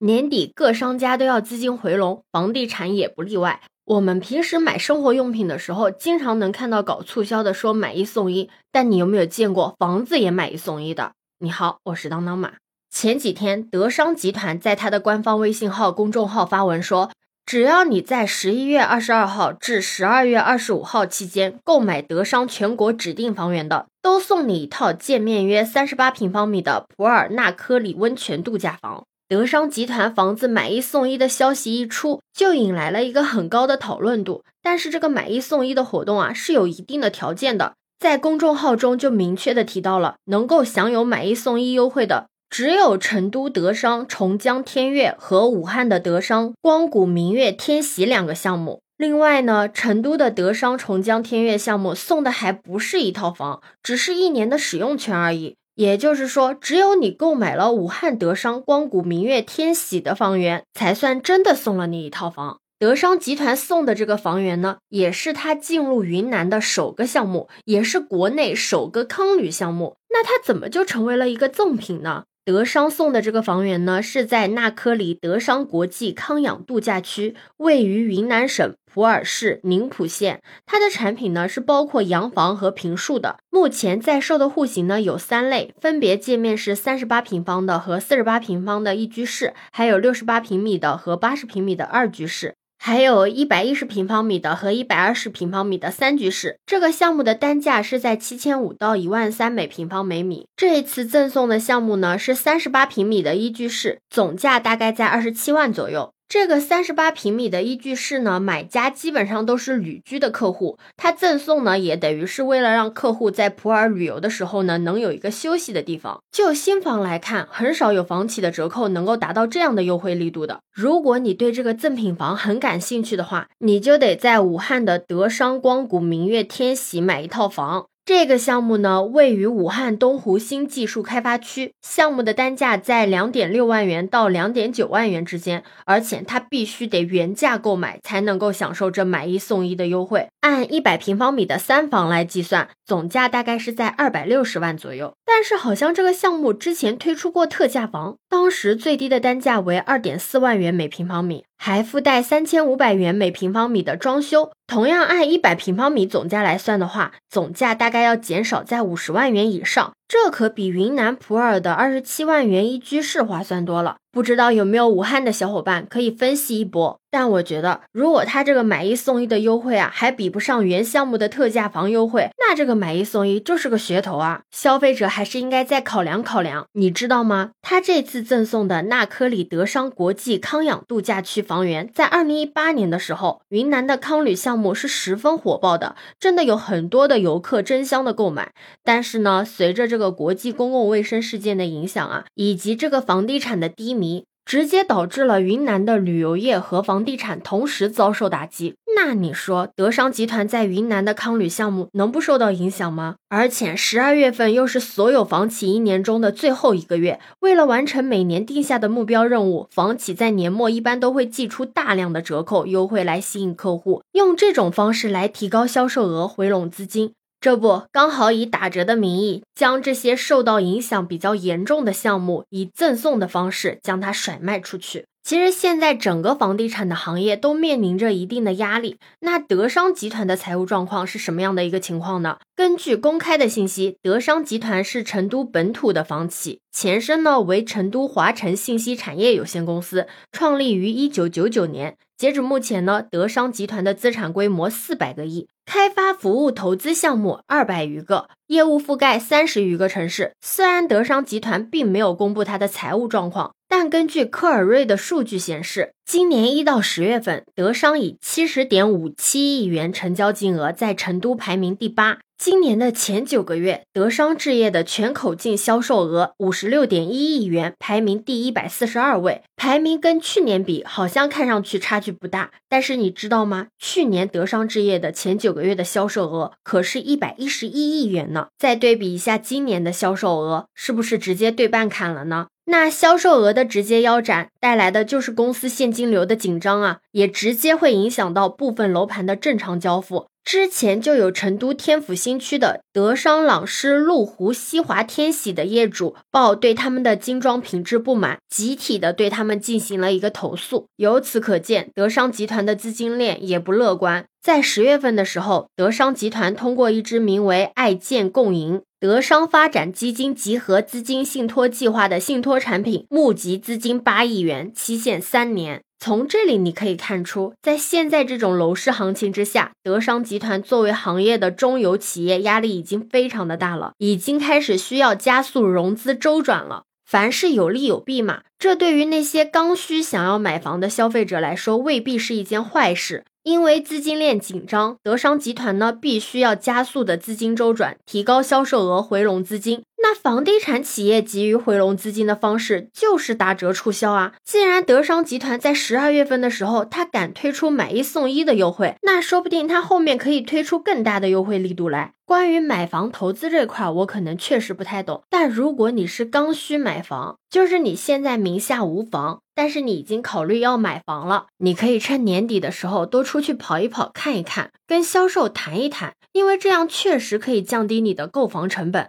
年底各商家都要资金回笼，房地产也不例外。我们平时买生活用品的时候，经常能看到搞促销的，说买一送一。但你有没有见过房子也买一送一的？你好，我是当当马。前几天，德商集团在他的官方微信号、公众号发文说。只要你在十一月二十二号至十二月二十五号期间购买德商全国指定房源的，都送你一套建面约三十八平方米的普洱纳科里温泉度假房。德商集团房子买一送一的消息一出，就引来了一个很高的讨论度。但是这个买一送一的活动啊，是有一定的条件的，在公众号中就明确的提到了，能够享有买一送一优惠的。只有成都德商重江天悦和武汉的德商光谷明月天喜两个项目。另外呢，成都的德商重江天悦项目送的还不是一套房，只是一年的使用权而已。也就是说，只有你购买了武汉德商光谷明月天玺的房源，才算真的送了你一套房。德商集团送的这个房源呢，也是他进入云南的首个项目，也是国内首个康旅项目。那他怎么就成为了一个赠品呢？德商送的这个房源呢，是在纳科里德商国际康养度假区，位于云南省普洱市宁浦县。它的产品呢是包括洋房和平墅的。目前在售的户型呢有三类，分别界面是三十八平方的和四十八平方的一居室，还有六十八平米的和八十平米的二居室。还有一百一十平方米的和一百二十平方米的三居室，这个项目的单价是在七千五到一万三每平方每米。这一次赠送的项目呢是三十八平米的一居室，总价大概在二十七万左右。这个三十八平米的一居室呢，买家基本上都是旅居的客户，他赠送呢也等于是为了让客户在普洱旅游的时候呢，能有一个休息的地方。就新房来看，很少有房企的折扣能够达到这样的优惠力度的。如果你对这个赠品房很感兴趣的话，你就得在武汉的德商光谷明月天喜买一套房。这个项目呢，位于武汉东湖新技术开发区，项目的单价在两点六万元到两点九万元之间，而且它必须得原价购买才能够享受这买一送一的优惠。按一百平方米的三房来计算，总价大概是在二百六十万左右。但是好像这个项目之前推出过特价房，当时最低的单价为二点四万元每平方米。还附带三千五百元每平方米的装修，同样按一百平方米总价来算的话，总价大概要减少在五十万元以上。这可比云南普洱的二十七万元一居室划算多了。不知道有没有武汉的小伙伴可以分析一波？但我觉得，如果他这个买一送一的优惠啊，还比不上原项目的特价房优惠，那这个买一送一就是个噱头啊！消费者还是应该再考量考量。你知道吗？他这次赠送的纳科里德商国际康养度假区房源，在二零一八年的时候，云南的康旅项目是十分火爆的，真的有很多的游客争相的购买。但是呢，随着这个国际公共卫生事件的影响啊，以及这个房地产的低迷，直接导致了云南的旅游业和房地产同时遭受打击。那你说，德商集团在云南的康旅项目能不受到影响吗？而且十二月份又是所有房企一年中的最后一个月，为了完成每年定下的目标任务，房企在年末一般都会寄出大量的折扣优惠来吸引客户，用这种方式来提高销售额，回笼资金。这不刚好以打折的名义，将这些受到影响比较严重的项目，以赠送的方式将它甩卖出去。其实现在整个房地产的行业都面临着一定的压力。那德商集团的财务状况是什么样的一个情况呢？根据公开的信息，德商集团是成都本土的房企，前身呢为成都华晨信息产业有限公司，创立于一九九九年。截止目前呢，德商集团的资产规模四百个亿，开发服务投资项目二百余个，业务覆盖三十余个城市。虽然德商集团并没有公布它的财务状况，但根据科尔瑞的数据显示，今年一到十月份，德商以七十点五七亿元成交金额在成都排名第八。今年的前九个月，德商置业的全口径销售额五十六点一亿元，排名第一百四十二位。排名跟去年比，好像看上去差距不大。但是你知道吗？去年德商置业的前九个月的销售额可是一百一十一亿元呢。再对比一下今年的销售额，是不是直接对半砍了呢？那销售额的直接腰斩，带来的就是公司现金流的紧张啊，也直接会影响到部分楼盘的正常交付。之前就有成都天府新区的德商朗诗麓湖西华天玺的业主报对他们的精装品质不满，集体的对他们进行了一个投诉。由此可见，德商集团的资金链也不乐观。在十月份的时候，德商集团通过一支名为“爱建共赢”德商发展基金集合资金信托计划的信托产品，募集资金八亿元，期限三年。从这里你可以看出，在现在这种楼市行情之下，德商集团作为行业的中游企业，压力已经非常的大了，已经开始需要加速融资周转了。凡事有利有弊嘛，这对于那些刚需想要买房的消费者来说，未必是一件坏事。因为资金链紧张，德商集团呢必须要加速的资金周转，提高销售额，回笼资金。那房地产企业急于回笼资金的方式就是打折促销啊！既然德商集团在十二月份的时候，他敢推出买一送一的优惠，那说不定他后面可以推出更大的优惠力度来。关于买房投资这块，我可能确实不太懂。但如果你是刚需买房，就是你现在名下无房，但是你已经考虑要买房了，你可以趁年底的时候多出去跑一跑，看一看，跟销售谈一谈，因为这样确实可以降低你的购房成本。